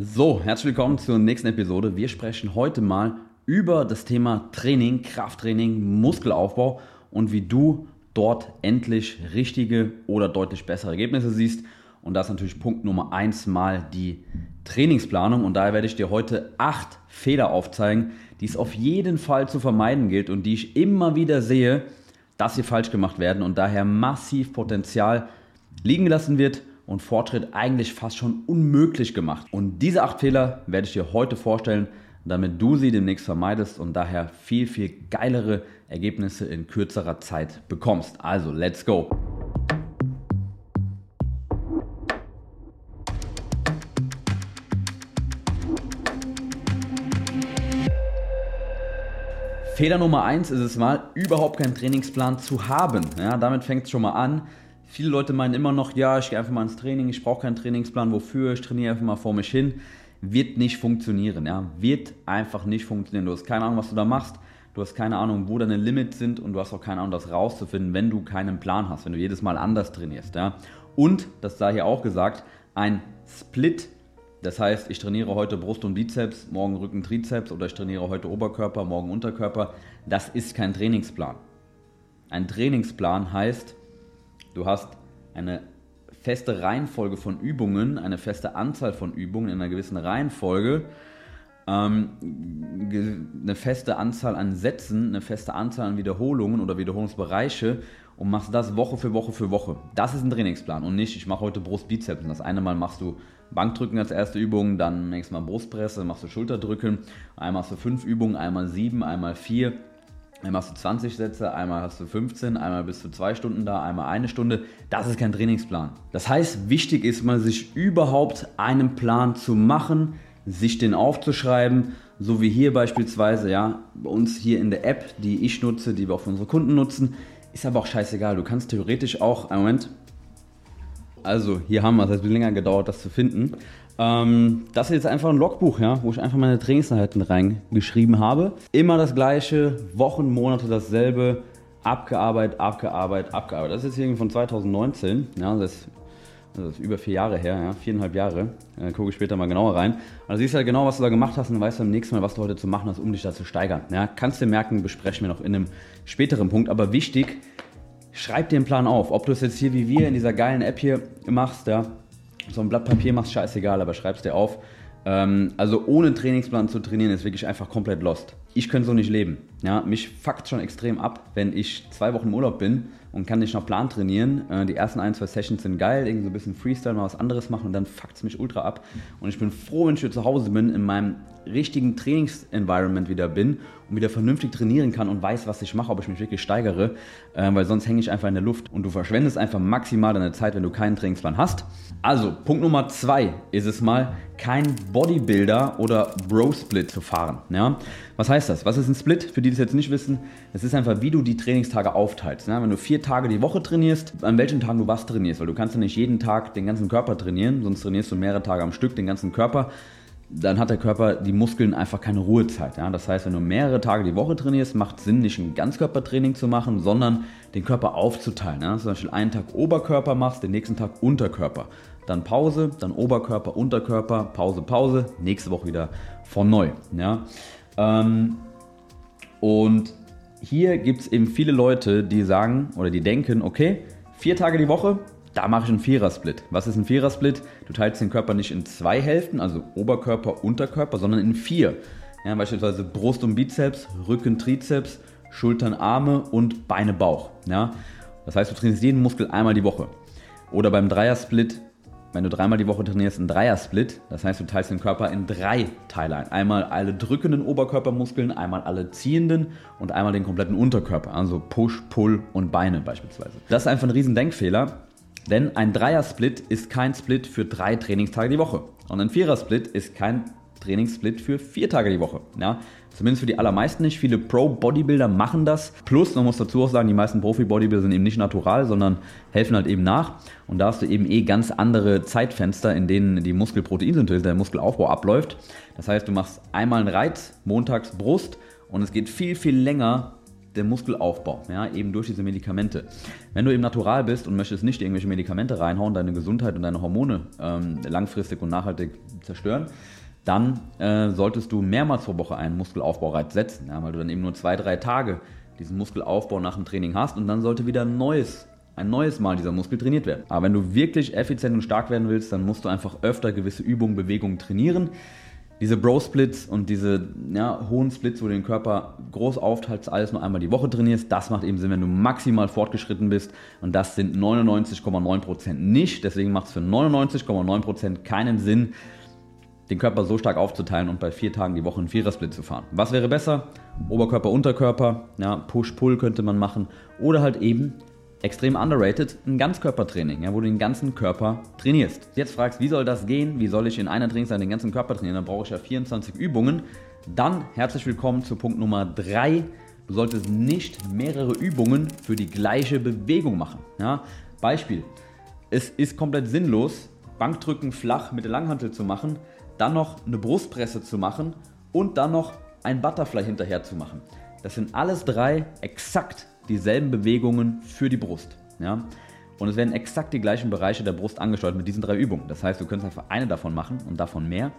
So, herzlich willkommen zur nächsten Episode. Wir sprechen heute mal über das Thema Training, Krafttraining, Muskelaufbau und wie du dort endlich richtige oder deutlich bessere Ergebnisse siehst. Und das ist natürlich Punkt Nummer eins mal die Trainingsplanung. Und daher werde ich dir heute acht Fehler aufzeigen, die es auf jeden Fall zu vermeiden gilt und die ich immer wieder sehe, dass sie falsch gemacht werden und daher massiv Potenzial liegen gelassen wird und Fortschritt eigentlich fast schon unmöglich gemacht. Und diese acht Fehler werde ich dir heute vorstellen, damit du sie demnächst vermeidest und daher viel, viel geilere Ergebnisse in kürzerer Zeit bekommst. Also, let's go! Fehler Nummer eins ist es mal, überhaupt keinen Trainingsplan zu haben. Ja, damit fängt es schon mal an. Viele Leute meinen immer noch, ja, ich gehe einfach mal ins Training, ich brauche keinen Trainingsplan, wofür, ich trainiere einfach mal vor mich hin. Wird nicht funktionieren, ja. Wird einfach nicht funktionieren. Du hast keine Ahnung, was du da machst. Du hast keine Ahnung, wo deine Limits sind und du hast auch keine Ahnung, das rauszufinden, wenn du keinen Plan hast, wenn du jedes Mal anders trainierst, ja. Und, das sei hier auch gesagt, ein Split das heißt, ich trainiere heute Brust und Bizeps, morgen Rücken, Trizeps oder ich trainiere heute Oberkörper, morgen Unterkörper. Das ist kein Trainingsplan. Ein Trainingsplan heißt, Du hast eine feste Reihenfolge von Übungen, eine feste Anzahl von Übungen in einer gewissen Reihenfolge, ähm, eine feste Anzahl an Sätzen, eine feste Anzahl an Wiederholungen oder Wiederholungsbereiche und machst das Woche für Woche für Woche. Das ist ein Trainingsplan und nicht, ich mache heute Brust-Bizeps. Das eine Mal machst du Bankdrücken als erste Übung, dann nächstes Mal Brustpresse, machst du Schulterdrücken, einmal hast du fünf Übungen, einmal sieben, einmal vier Einmal hast du 20 Sätze, einmal hast du 15, einmal bist du zwei Stunden da, einmal eine Stunde. Das ist kein Trainingsplan. Das heißt, wichtig ist mal, sich überhaupt einen Plan zu machen, sich den aufzuschreiben, so wie hier beispielsweise, ja, bei uns hier in der App, die ich nutze, die wir auch für unsere Kunden nutzen, ist aber auch scheißegal. Du kannst theoretisch auch, einen Moment, also hier haben wir es, hat länger gedauert, das zu finden. Ähm, das ist jetzt einfach ein Logbuch, ja, wo ich einfach meine Trainingseinheiten reingeschrieben habe. Immer das gleiche, Wochen, Monate dasselbe, abgearbeitet, abgearbeitet, abgearbeitet. Das ist jetzt irgendwie von 2019, ja, das ist, das ist über vier Jahre her, ja, viereinhalb Jahre. Da gucke ich später mal genauer rein. Da siehst du halt genau, was du da gemacht hast und dann weißt beim nächsten Mal, was du heute zu machen hast, um dich da zu steigern. Ja, kannst du merken, besprechen wir noch in einem späteren Punkt. Aber wichtig, schreib dir einen Plan auf. Ob du es jetzt hier wie wir in dieser geilen App hier machst, ja, so ein Blatt Papier machst, scheißegal, aber schreib's dir auf. Ähm, also ohne Trainingsplan zu trainieren ist wirklich einfach komplett lost. Ich könnte so nicht leben. Ja, mich fuckt schon extrem ab, wenn ich zwei Wochen im Urlaub bin und kann nicht nach Plan trainieren. Äh, die ersten ein, zwei Sessions sind geil, irgendwie so ein bisschen Freestyle, mal was anderes machen und dann fuckt es mich ultra ab. Und ich bin froh, wenn ich hier zu Hause bin, in meinem richtigen Trainingsenvironment wieder bin und wieder vernünftig trainieren kann und weiß, was ich mache, ob ich mich wirklich steigere, äh, weil sonst hänge ich einfach in der Luft und du verschwendest einfach maximal deine Zeit, wenn du keinen Trainingsplan hast. Also, Punkt Nummer zwei ist es mal, kein Bodybuilder oder Bro-Split zu fahren. Ja? Was heißt das? Was ist ein Split? Für die, die es jetzt nicht wissen, es ist einfach, wie du die Trainingstage aufteilst. Ja? Wenn du vier Tage die Woche trainierst, an welchen Tagen du was trainierst, weil du kannst ja nicht jeden Tag den ganzen Körper trainieren, sonst trainierst du mehrere Tage am Stück den ganzen Körper dann hat der Körper, die Muskeln einfach keine Ruhezeit. Ja? Das heißt, wenn du mehrere Tage die Woche trainierst, macht es Sinn, nicht ein Ganzkörpertraining zu machen, sondern den Körper aufzuteilen. Ja? Zum Beispiel einen Tag Oberkörper machst, den nächsten Tag Unterkörper. Dann Pause, dann Oberkörper, Unterkörper, Pause, Pause, nächste Woche wieder von neu. Ja? Ähm, und hier gibt es eben viele Leute, die sagen oder die denken, okay, vier Tage die Woche, da mache ich einen Vierersplit. Was ist ein Vierersplit? Du teilst den Körper nicht in zwei Hälften, also Oberkörper, Unterkörper, sondern in vier. Ja, beispielsweise Brust und Bizeps, Rücken, Trizeps, Schultern, Arme und Beine, Bauch. Ja? Das heißt, du trainierst jeden Muskel einmal die Woche. Oder beim Dreiersplit, wenn du dreimal die Woche trainierst, ein Dreiersplit. Das heißt, du teilst den Körper in drei Teile ein. Einmal alle drückenden Oberkörpermuskeln, einmal alle ziehenden und einmal den kompletten Unterkörper. Also Push, Pull und Beine beispielsweise. Das ist einfach ein riesen Denkfehler. Denn ein Dreier-Split ist kein Split für drei Trainingstage die Woche. Und ein Vierer-Split ist kein Trainingssplit für vier Tage die Woche. Ja, zumindest für die allermeisten nicht. Viele Pro-Bodybuilder machen das. Plus, man muss dazu auch sagen, die meisten Profi-Bodybuilder sind eben nicht natural, sondern helfen halt eben nach. Und da hast du eben eh ganz andere Zeitfenster, in denen die Muskelproteinsynthese, der Muskelaufbau abläuft. Das heißt, du machst einmal einen Reiz, montags Brust und es geht viel, viel länger der Muskelaufbau, ja, eben durch diese Medikamente. Wenn du eben natural bist und möchtest nicht irgendwelche Medikamente reinhauen, deine Gesundheit und deine Hormone ähm, langfristig und nachhaltig zerstören, dann äh, solltest du mehrmals pro Woche einen Muskelaufbaureiz setzen, ja, weil du dann eben nur zwei, drei Tage diesen Muskelaufbau nach dem Training hast und dann sollte wieder ein neues, ein neues Mal dieser Muskel trainiert werden. Aber wenn du wirklich effizient und stark werden willst, dann musst du einfach öfter gewisse Übungen, Bewegungen trainieren. Diese Bro-Splits und diese ja, hohen Splits, wo du den Körper groß aufteilst, alles nur einmal die Woche trainierst, das macht eben Sinn, wenn du maximal fortgeschritten bist. Und das sind 99,9% nicht. Deswegen macht es für 99,9% keinen Sinn, den Körper so stark aufzuteilen und bei vier Tagen die Woche einen Vierersplit zu fahren. Was wäre besser? Oberkörper, Unterkörper, ja, Push-Pull könnte man machen oder halt eben extrem underrated, ein Ganzkörpertraining, ja, wo du den ganzen Körper trainierst. Jetzt fragst, wie soll das gehen? Wie soll ich in einer Trainingszeit den ganzen Körper trainieren? Dann brauche ich ja 24 Übungen. Dann herzlich willkommen zu Punkt Nummer 3. Du solltest nicht mehrere Übungen für die gleiche Bewegung machen. Ja? Beispiel, es ist komplett sinnlos, Bankdrücken flach mit der Langhantel zu machen, dann noch eine Brustpresse zu machen und dann noch ein Butterfly hinterher zu machen. Das sind alles drei exakt dieselben Bewegungen für die Brust. Ja? Und es werden exakt die gleichen Bereiche der Brust angesteuert mit diesen drei Übungen. Das heißt, du könntest einfach eine davon machen und davon mehr.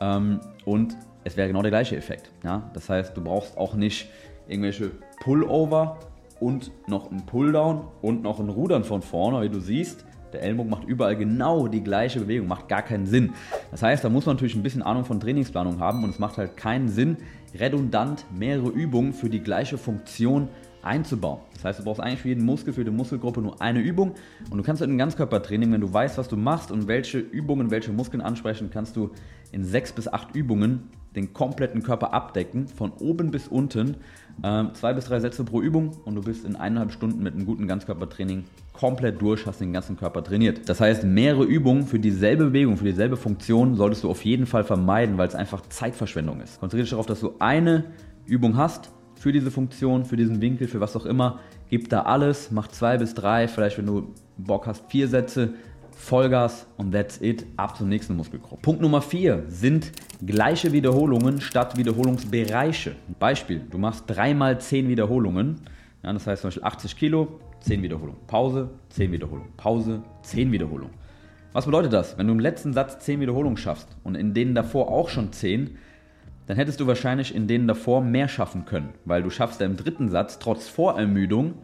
Ähm, und es wäre genau der gleiche Effekt. Ja? Das heißt, du brauchst auch nicht irgendwelche Pullover und noch ein Pulldown und noch ein Rudern von vorne, wie du siehst. Der Ellbogen macht überall genau die gleiche Bewegung, macht gar keinen Sinn. Das heißt, da muss man natürlich ein bisschen Ahnung von Trainingsplanung haben und es macht halt keinen Sinn, redundant mehrere Übungen für die gleiche Funktion einzubauen. Das heißt, du brauchst eigentlich für jeden Muskel, für jede Muskelgruppe nur eine Übung und du kannst in einem Ganzkörpertraining, wenn du weißt, was du machst und welche Übungen, welche Muskeln ansprechen, kannst du in sechs bis acht Übungen den kompletten Körper abdecken, von oben bis unten. Äh, zwei bis drei Sätze pro Übung und du bist in eineinhalb Stunden mit einem guten Ganzkörpertraining komplett durch, hast den ganzen Körper trainiert. Das heißt, mehrere Übungen für dieselbe Bewegung, für dieselbe Funktion solltest du auf jeden Fall vermeiden, weil es einfach Zeitverschwendung ist. Konzentriere dich darauf, dass du eine Übung hast für diese Funktion, für diesen Winkel, für was auch immer. Gib da alles, mach zwei bis drei, vielleicht wenn du Bock hast, vier Sätze, Vollgas und that's it, ab zum nächsten Muskelgruppe. Punkt Nummer 4 sind gleiche Wiederholungen statt Wiederholungsbereiche. Beispiel, du machst 3 mal 10 Wiederholungen, ja, das heißt zum Beispiel 80 Kilo, 10 Wiederholungen, Pause, 10 Wiederholungen, Pause, 10 Wiederholungen. Was bedeutet das? Wenn du im letzten Satz 10 Wiederholungen schaffst und in denen davor auch schon 10, dann hättest du wahrscheinlich in denen davor mehr schaffen können, weil du schaffst ja im dritten Satz trotz Vorermüdung,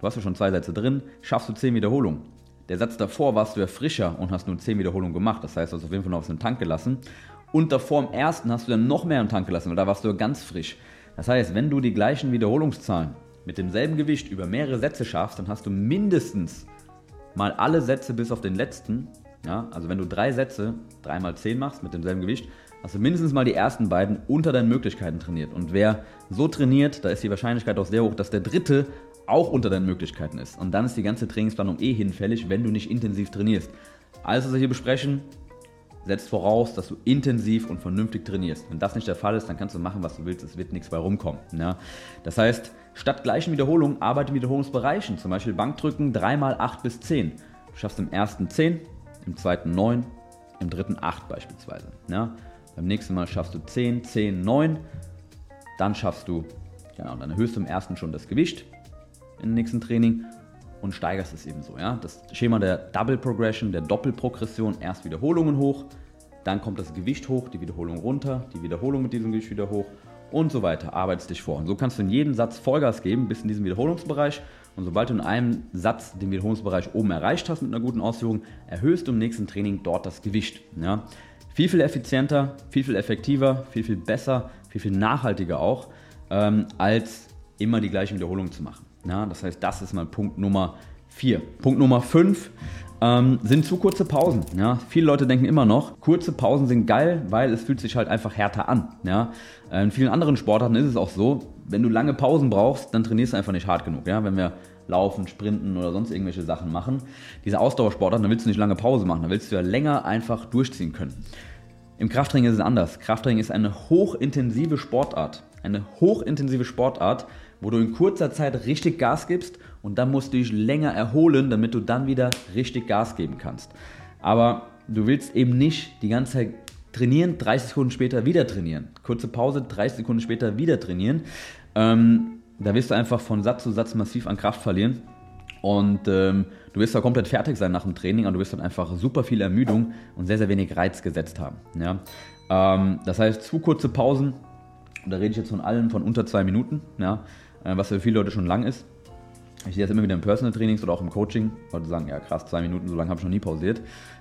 du hast ja schon zwei Sätze drin, schaffst du 10 Wiederholungen. Der Satz davor warst du ja frischer und hast nur 10 Wiederholungen gemacht. Das heißt, du hast auf jeden Fall noch was im Tank gelassen. Und davor im ersten hast du dann noch mehr im Tank gelassen, weil da warst du ja ganz frisch. Das heißt, wenn du die gleichen Wiederholungszahlen mit demselben Gewicht über mehrere Sätze schaffst, dann hast du mindestens mal alle Sätze bis auf den letzten. Ja, also wenn du drei Sätze, dreimal zehn machst mit demselben Gewicht, hast du mindestens mal die ersten beiden unter deinen Möglichkeiten trainiert. Und wer so trainiert, da ist die Wahrscheinlichkeit auch sehr hoch, dass der dritte auch unter deinen Möglichkeiten ist. Und dann ist die ganze Trainingsplanung eh hinfällig, wenn du nicht intensiv trainierst. Alles, was wir hier besprechen, setzt voraus, dass du intensiv und vernünftig trainierst. Wenn das nicht der Fall ist, dann kannst du machen, was du willst, es wird nichts bei rumkommen. Ja? Das heißt, statt gleichen Wiederholungen arbeite in Wiederholungsbereichen, zum Beispiel Bankdrücken 3 mal 8 bis 10. Du schaffst im ersten 10, im zweiten 9, im dritten 8 beispielsweise. Ja? Beim nächsten Mal schaffst du 10, 10, 9, dann schaffst du, genau, dann erhöhst du im ersten schon das Gewicht, im nächsten Training und steigerst es eben so. Ja? Das Schema der Double Progression, der Doppelprogression, erst Wiederholungen hoch, dann kommt das Gewicht hoch, die Wiederholung runter, die Wiederholung mit diesem Gewicht wieder hoch und so weiter. Arbeitest dich vor. Und so kannst du in jedem Satz Vollgas geben bis in diesen Wiederholungsbereich. Und sobald du in einem Satz den Wiederholungsbereich oben erreicht hast mit einer guten Ausführung, erhöhst du im nächsten Training dort das Gewicht. Ja? Viel, viel effizienter, viel, viel effektiver, viel, viel besser, viel, viel nachhaltiger auch, ähm, als immer die gleichen Wiederholungen zu machen. Ja, das heißt, das ist mal Punkt Nummer 4. Punkt Nummer 5 ähm, sind zu kurze Pausen. Ja? Viele Leute denken immer noch, kurze Pausen sind geil, weil es fühlt sich halt einfach härter an. Ja? In vielen anderen Sportarten ist es auch so, wenn du lange Pausen brauchst, dann trainierst du einfach nicht hart genug. Ja? Wenn wir laufen, sprinten oder sonst irgendwelche Sachen machen, diese Ausdauersportarten, dann willst du nicht lange Pause machen, dann willst du ja länger einfach durchziehen können. Im Krafttraining ist es anders. Krafttraining ist eine hochintensive Sportart. Eine hochintensive Sportart, wo du in kurzer Zeit richtig Gas gibst und dann musst du dich länger erholen, damit du dann wieder richtig Gas geben kannst. Aber du willst eben nicht die ganze Zeit trainieren, 30 Sekunden später wieder trainieren. Kurze Pause, 30 Sekunden später wieder trainieren. Ähm, da wirst du einfach von Satz zu Satz massiv an Kraft verlieren. Und ähm, du wirst da komplett fertig sein nach dem Training, und du wirst dann einfach super viel Ermüdung und sehr, sehr wenig Reiz gesetzt haben. Ja? Ähm, das heißt, zu kurze Pausen, da rede ich jetzt von allen von unter zwei Minuten, ja? Äh, was für viele Leute schon lang ist. Ich sehe das immer wieder im Personal Trainings oder auch im Coaching. Leute sagen, ja krass, zwei Minuten, so lange habe ich noch nie pausiert.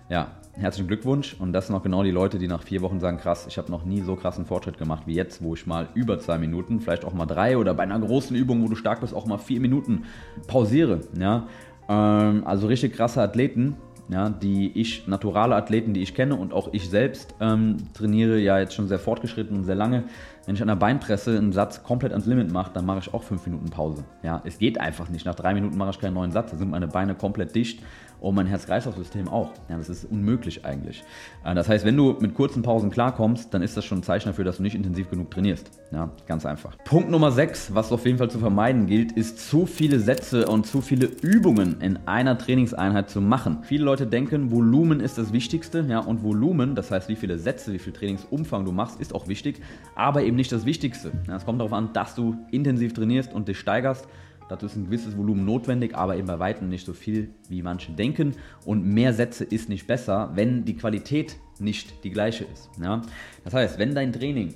Ja, herzlichen Glückwunsch. Und das sind auch genau die Leute, die nach vier Wochen sagen, krass, ich habe noch nie so krassen Fortschritt gemacht wie jetzt, wo ich mal über zwei Minuten, vielleicht auch mal drei oder bei einer großen Übung, wo du stark bist, auch mal vier Minuten pausiere. Ja, ähm, also richtig krasse Athleten, ja, die ich, naturale Athleten, die ich kenne und auch ich selbst ähm, trainiere ja jetzt schon sehr fortgeschritten und sehr lange. Wenn ich an der Beinpresse einen Satz komplett ans Limit mache, dann mache ich auch fünf Minuten Pause. Ja, es geht einfach nicht. Nach drei Minuten mache ich keinen neuen Satz, da sind meine Beine komplett dicht und mein Herz-Kreislauf-System auch. Ja, das ist unmöglich eigentlich. Äh, das heißt, wenn du mit kurzen Pausen klarkommst, dann ist das schon ein Zeichen dafür, dass du nicht intensiv genug trainierst. Ja, ganz einfach. Punkt Nummer 6, was auf jeden Fall zu vermeiden gilt, ist zu viele Sätze und zu viele Übungen in einer Trainingseinheit zu machen. Viele Leute denken, Volumen ist das Wichtigste. Ja, und Volumen, das heißt, wie viele Sätze, wie viel Trainingsumfang du machst, ist auch wichtig, aber eben nicht das Wichtigste. Ja, es kommt darauf an, dass du intensiv trainierst und dich steigerst. Dazu ist ein gewisses Volumen notwendig, aber eben bei weitem nicht so viel, wie manche denken. Und mehr Sätze ist nicht besser, wenn die Qualität nicht die gleiche ist. Ja? Das heißt, wenn dein Training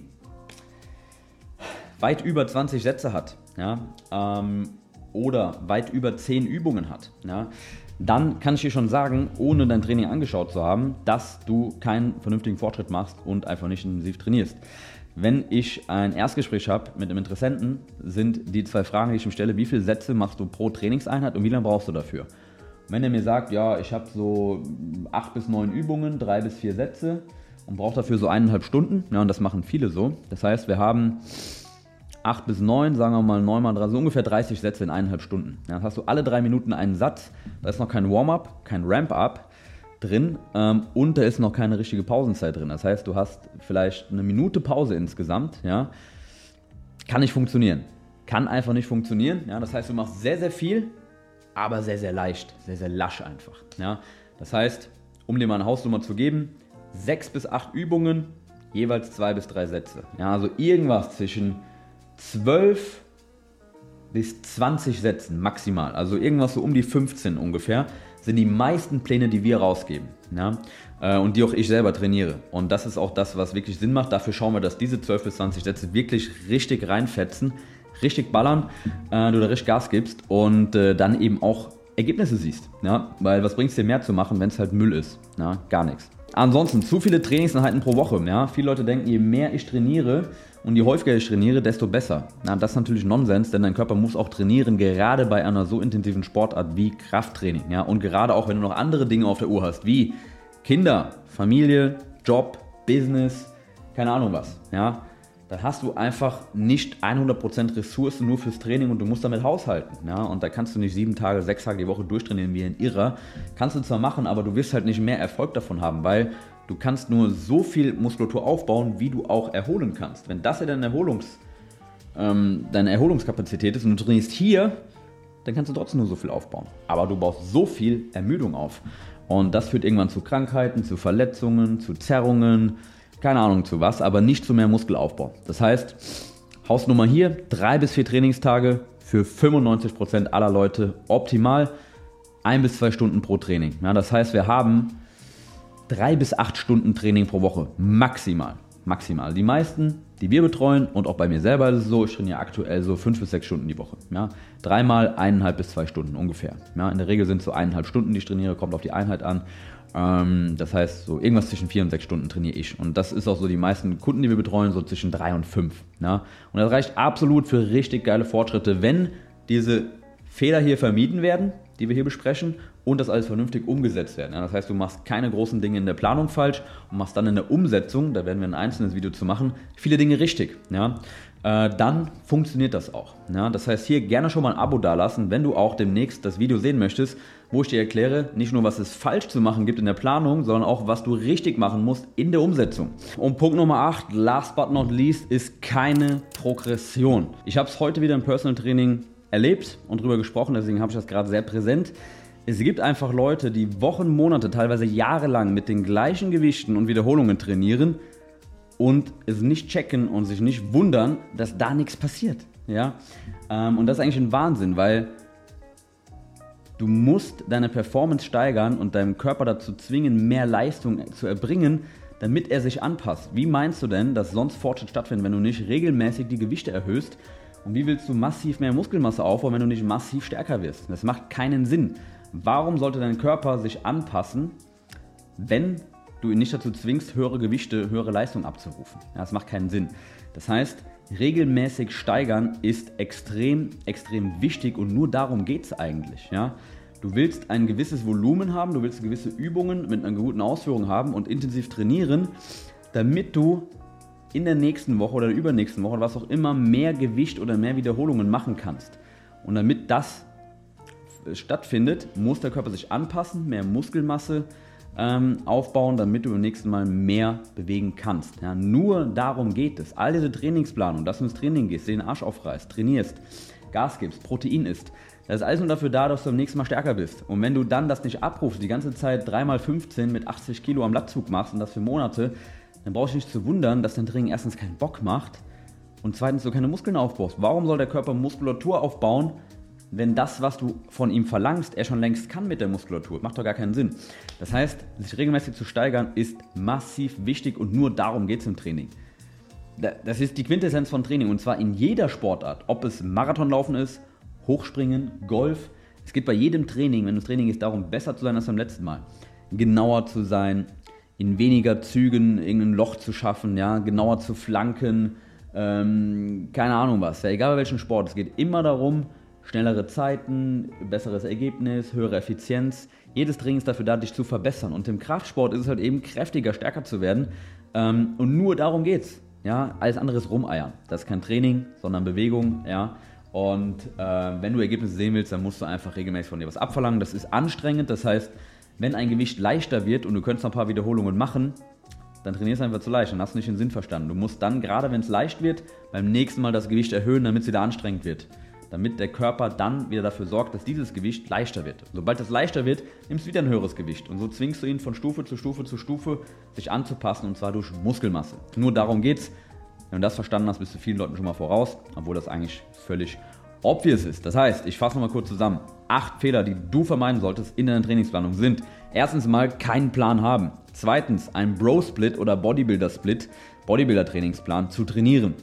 weit über 20 Sätze hat ja, ähm, oder weit über 10 Übungen hat, ja, dann kann ich dir schon sagen, ohne dein Training angeschaut zu haben, dass du keinen vernünftigen Fortschritt machst und einfach nicht intensiv trainierst. Wenn ich ein Erstgespräch habe mit einem Interessenten, sind die zwei Fragen, die ich ihm stelle, wie viele Sätze machst du pro Trainingseinheit und wie lange brauchst du dafür? Wenn er mir sagt, ja, ich habe so acht bis neun Übungen, drei bis vier Sätze und brauche dafür so eineinhalb Stunden, ja, und das machen viele so. Das heißt, wir haben acht bis neun, sagen wir mal neun mal drei, so ungefähr 30 Sätze in eineinhalb Stunden. Ja, dann hast du alle drei Minuten einen Satz, da ist noch kein Warm-up, kein Ramp-up, drin ähm, und da ist noch keine richtige Pausenzeit drin. Das heißt, du hast vielleicht eine Minute Pause insgesamt, ja. Kann nicht funktionieren. Kann einfach nicht funktionieren. Ja? Das heißt, du machst sehr, sehr viel, aber sehr, sehr leicht, sehr, sehr lasch einfach. Ja? Das heißt, um dir mal eine Hausnummer zu geben, sechs bis acht Übungen, jeweils zwei bis drei Sätze. Ja, also irgendwas zwischen zwölf bis 20 Sätzen maximal. Also irgendwas so um die 15 ungefähr sind die meisten Pläne, die wir rausgeben. Ja? Äh, und die auch ich selber trainiere. Und das ist auch das, was wirklich Sinn macht. Dafür schauen wir, dass diese 12 bis 20 Sätze wirklich richtig reinfetzen, richtig ballern, äh, du da richtig Gas gibst und äh, dann eben auch Ergebnisse siehst. Ja? Weil was bringt es dir mehr zu machen, wenn es halt Müll ist? Ja? Gar nichts. Ansonsten zu viele Trainingseinheiten pro Woche. Ja? Viele Leute denken, je mehr ich trainiere, und je häufiger ich trainiere, desto besser. Na, das ist natürlich Nonsens, denn dein Körper muss auch trainieren, gerade bei einer so intensiven Sportart wie Krafttraining. Ja? Und gerade auch, wenn du noch andere Dinge auf der Uhr hast, wie Kinder, Familie, Job, Business, keine Ahnung was. Ja? Dann hast du einfach nicht 100% Ressourcen nur fürs Training und du musst damit haushalten. Ja? Und da kannst du nicht sieben Tage, sechs Tage die Woche durchtrainieren wie ein Irrer. Kannst du zwar machen, aber du wirst halt nicht mehr Erfolg davon haben, weil Du kannst nur so viel Muskulatur aufbauen, wie du auch erholen kannst. Wenn das ja deine, Erholungs, ähm, deine Erholungskapazität ist und du trainierst hier, dann kannst du trotzdem nur so viel aufbauen. Aber du baust so viel Ermüdung auf. Und das führt irgendwann zu Krankheiten, zu Verletzungen, zu Zerrungen, keine Ahnung zu was, aber nicht zu mehr Muskelaufbau. Das heißt, Hausnummer hier, drei bis vier Trainingstage für 95% aller Leute optimal. Ein bis zwei Stunden pro Training. Ja, das heißt, wir haben drei bis acht Stunden Training pro Woche. Maximal. Maximal. Die meisten, die wir betreuen und auch bei mir selber ist es so, ich trainiere aktuell so fünf bis sechs Stunden die Woche. Ja? Dreimal eineinhalb bis zwei Stunden ungefähr. Ja? In der Regel sind es so eineinhalb Stunden, die ich trainiere, kommt auf die Einheit an. Ähm, das heißt, so irgendwas zwischen vier und sechs Stunden trainiere ich. Und das ist auch so die meisten Kunden, die wir betreuen, so zwischen drei und fünf. Ja? Und das reicht absolut für richtig geile Fortschritte, wenn diese Fehler hier vermieden werden, die wir hier besprechen, und das alles vernünftig umgesetzt werden. Ja, das heißt, du machst keine großen Dinge in der Planung falsch und machst dann in der Umsetzung, da werden wir ein einzelnes Video zu machen, viele Dinge richtig. Ja, äh, dann funktioniert das auch. Ja, das heißt, hier gerne schon mal ein Abo dalassen, wenn du auch demnächst das Video sehen möchtest, wo ich dir erkläre, nicht nur, was es falsch zu machen gibt in der Planung, sondern auch, was du richtig machen musst in der Umsetzung. Und Punkt Nummer 8, last but not least, ist keine Progression. Ich habe es heute wieder im Personal Training erlebt und darüber gesprochen, deswegen habe ich das gerade sehr präsent. Es gibt einfach Leute, die Wochen, Monate, teilweise jahrelang mit den gleichen Gewichten und Wiederholungen trainieren und es nicht checken und sich nicht wundern, dass da nichts passiert. Ja? Ähm, und das ist eigentlich ein Wahnsinn, weil du musst deine Performance steigern und deinem Körper dazu zwingen, mehr Leistung zu erbringen, damit er sich anpasst. Wie meinst du denn, dass sonst Fortschritt stattfindet, wenn du nicht regelmäßig die Gewichte erhöhst? Und wie willst du massiv mehr Muskelmasse aufbauen, wenn du nicht massiv stärker wirst? Das macht keinen Sinn. Warum sollte dein Körper sich anpassen, wenn du ihn nicht dazu zwingst, höhere Gewichte, höhere Leistung abzurufen? Ja, das macht keinen Sinn. Das heißt, regelmäßig steigern ist extrem, extrem wichtig und nur darum geht es eigentlich. Ja? Du willst ein gewisses Volumen haben, du willst gewisse Übungen mit einer guten Ausführung haben und intensiv trainieren, damit du in der nächsten Woche oder der übernächsten Woche, was auch immer, mehr Gewicht oder mehr Wiederholungen machen kannst. Und damit das stattfindet, muss der Körper sich anpassen, mehr Muskelmasse ähm, aufbauen, damit du beim nächsten Mal mehr bewegen kannst. Ja, nur darum geht es. All diese Trainingsplanung, dass du ins Training gehst, den Arsch aufreißt, trainierst, Gas gibst, Protein isst, das ist alles nur dafür da, dass du beim nächsten Mal stärker bist. Und wenn du dann das nicht abrufst, die ganze Zeit 3x15 mit 80 Kilo am Latzug machst und das für Monate, dann brauchst du nicht zu wundern, dass dein Training erstens keinen Bock macht und zweitens du keine Muskeln aufbaust. Warum soll der Körper Muskulatur aufbauen, wenn das, was du von ihm verlangst, er schon längst kann mit der Muskulatur? Macht doch gar keinen Sinn. Das heißt, sich regelmäßig zu steigern ist massiv wichtig und nur darum geht es im Training. Das ist die Quintessenz von Training und zwar in jeder Sportart, ob es Marathonlaufen ist, Hochspringen, Golf. Es geht bei jedem Training, wenn das Training ist, darum, besser zu sein als beim letzten Mal. Genauer zu sein, in weniger Zügen irgendein Loch zu schaffen, ja, genauer zu flanken, ähm, keine Ahnung was. Ja, egal bei welchem Sport. Es geht immer darum, schnellere Zeiten, besseres Ergebnis, höhere Effizienz. Jedes Training ist dafür da, dich zu verbessern. Und im Kraftsport ist es halt eben kräftiger, stärker zu werden. Ähm, und nur darum geht's. Ja, alles andere ist rumeiern. Das ist kein Training, sondern Bewegung. Ja. Und äh, wenn du Ergebnisse sehen willst, dann musst du einfach regelmäßig von dir was abverlangen. Das ist anstrengend. Das heißt, wenn ein Gewicht leichter wird und du könntest noch ein paar Wiederholungen machen, dann trainierst du einfach zu leicht. Dann hast du nicht den Sinn verstanden. Du musst dann, gerade wenn es leicht wird, beim nächsten Mal das Gewicht erhöhen, damit es wieder anstrengend wird damit der Körper dann wieder dafür sorgt, dass dieses Gewicht leichter wird. Sobald es leichter wird, nimmst du wieder ein höheres Gewicht. Und so zwingst du ihn von Stufe zu Stufe zu Stufe, sich anzupassen und zwar durch Muskelmasse. Nur darum geht's. Wenn du das verstanden hast, bist du vielen Leuten schon mal voraus, obwohl das eigentlich völlig obvious ist. Das heißt, ich fasse nochmal kurz zusammen. Acht Fehler, die du vermeiden solltest in deiner Trainingsplanung sind: erstens mal keinen Plan haben. Zweitens, ein Bro-Split oder Bodybuilder-Split, Bodybuilder-Trainingsplan zu trainieren.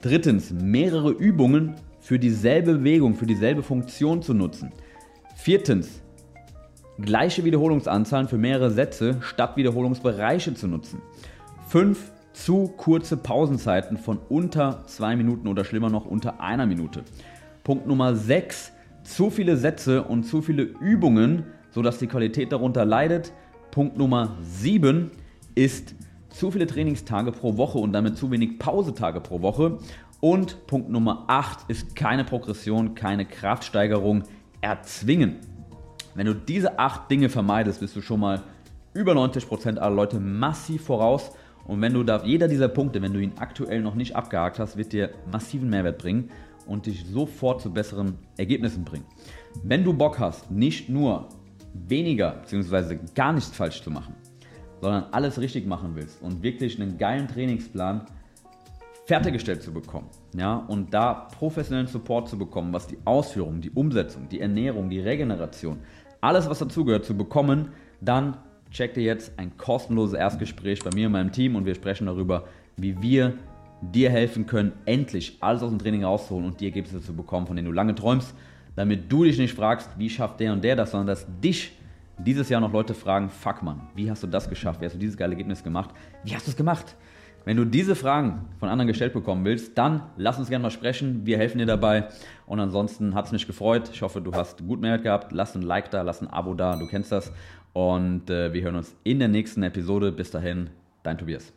Drittens, mehrere Übungen für dieselbe Bewegung, für dieselbe Funktion zu nutzen. Viertens, gleiche Wiederholungsanzahlen für mehrere Sätze statt Wiederholungsbereiche zu nutzen. Fünf, zu kurze Pausenzeiten von unter zwei Minuten oder schlimmer noch unter einer Minute. Punkt Nummer sechs, zu viele Sätze und zu viele Übungen, sodass die Qualität darunter leidet. Punkt Nummer sieben ist zu viele Trainingstage pro Woche und damit zu wenig Pausetage pro Woche. Und Punkt Nummer 8 ist keine Progression, keine Kraftsteigerung erzwingen. Wenn du diese 8 Dinge vermeidest, bist du schon mal über 90% aller Leute massiv voraus. Und wenn du da, jeder dieser Punkte, wenn du ihn aktuell noch nicht abgehakt hast, wird dir massiven Mehrwert bringen und dich sofort zu besseren Ergebnissen bringen. Wenn du Bock hast, nicht nur weniger bzw. gar nichts falsch zu machen, sondern alles richtig machen willst und wirklich einen geilen Trainingsplan fertiggestellt zu bekommen. Ja, und da professionellen Support zu bekommen, was die Ausführung, die Umsetzung, die Ernährung, die Regeneration, alles was dazugehört zu bekommen, dann check dir jetzt ein kostenloses Erstgespräch bei mir und meinem Team und wir sprechen darüber, wie wir dir helfen können, endlich alles aus dem Training rauszuholen und die Ergebnisse zu bekommen, von denen du lange träumst, damit du dich nicht fragst, wie schafft der und der das, sondern dass dich dieses Jahr noch Leute fragen, fuck man, wie hast du das geschafft, wie hast du dieses geile Ergebnis gemacht, wie hast du es gemacht? Wenn du diese Fragen von anderen gestellt bekommen willst, dann lass uns gerne mal sprechen. Wir helfen dir dabei. Und ansonsten hat es mich gefreut. Ich hoffe, du hast gut Mehrwert gehabt. Lass ein Like da, lass ein Abo da. Du kennst das. Und äh, wir hören uns in der nächsten Episode. Bis dahin, dein Tobias.